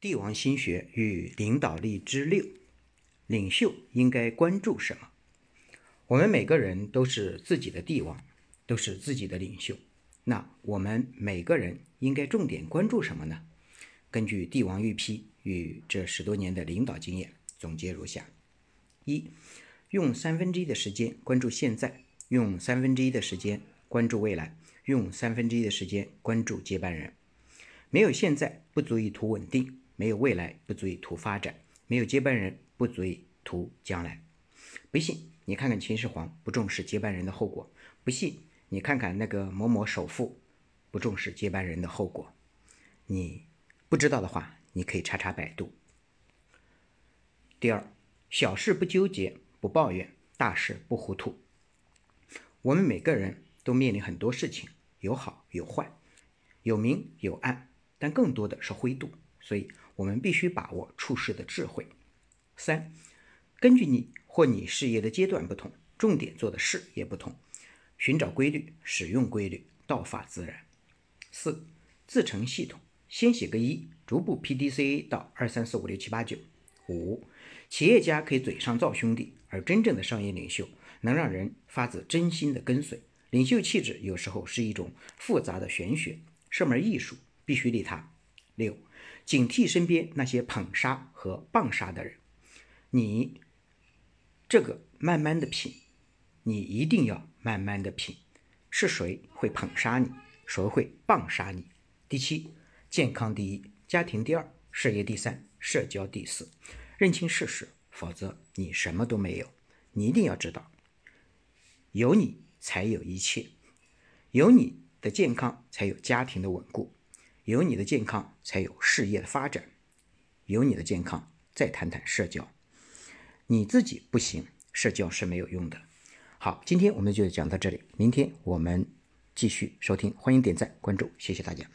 帝王心学与领导力之六，领袖应该关注什么？我们每个人都是自己的帝王，都是自己的领袖。那我们每个人应该重点关注什么呢？根据帝王御批与这十多年的领导经验，总结如下：一，用三分之一的时间关注现在，用三分之一的时间关注未来，用三分之一的时间关注接班人。没有现在，不足以图稳定。没有未来不足以图发展，没有接班人不足以图将来。不信你看看秦始皇不重视接班人的后果，不信你看看那个某某首富不重视接班人的后果。你不知道的话，你可以查查百度。第二，小事不纠结不抱怨，大事不糊涂。我们每个人都面临很多事情，有好有坏，有明有暗，但更多的是灰度，所以。我们必须把握处事的智慧。三，根据你或你事业的阶段不同，重点做的事也不同，寻找规律，使用规律，道法自然。四，自成系统，先写个一，逐步 P D C A 到二三四五六七八九。五，企业家可以嘴上造兄弟，而真正的商业领袖能让人发自真心的跟随。领袖气质有时候是一种复杂的玄学，是门艺术，必须利他。六。警惕身边那些捧杀和棒杀的人，你这个慢慢的品，你一定要慢慢的品，是谁会捧杀你，谁会棒杀你？第七，健康第一，家庭第二，事业第三，社交第四，认清事实，否则你什么都没有。你一定要知道，有你才有一切，有你的健康才有家庭的稳固。有你的健康，才有事业的发展；有你的健康，再谈谈社交。你自己不行，社交是没有用的。好，今天我们就讲到这里，明天我们继续收听，欢迎点赞关注，谢谢大家。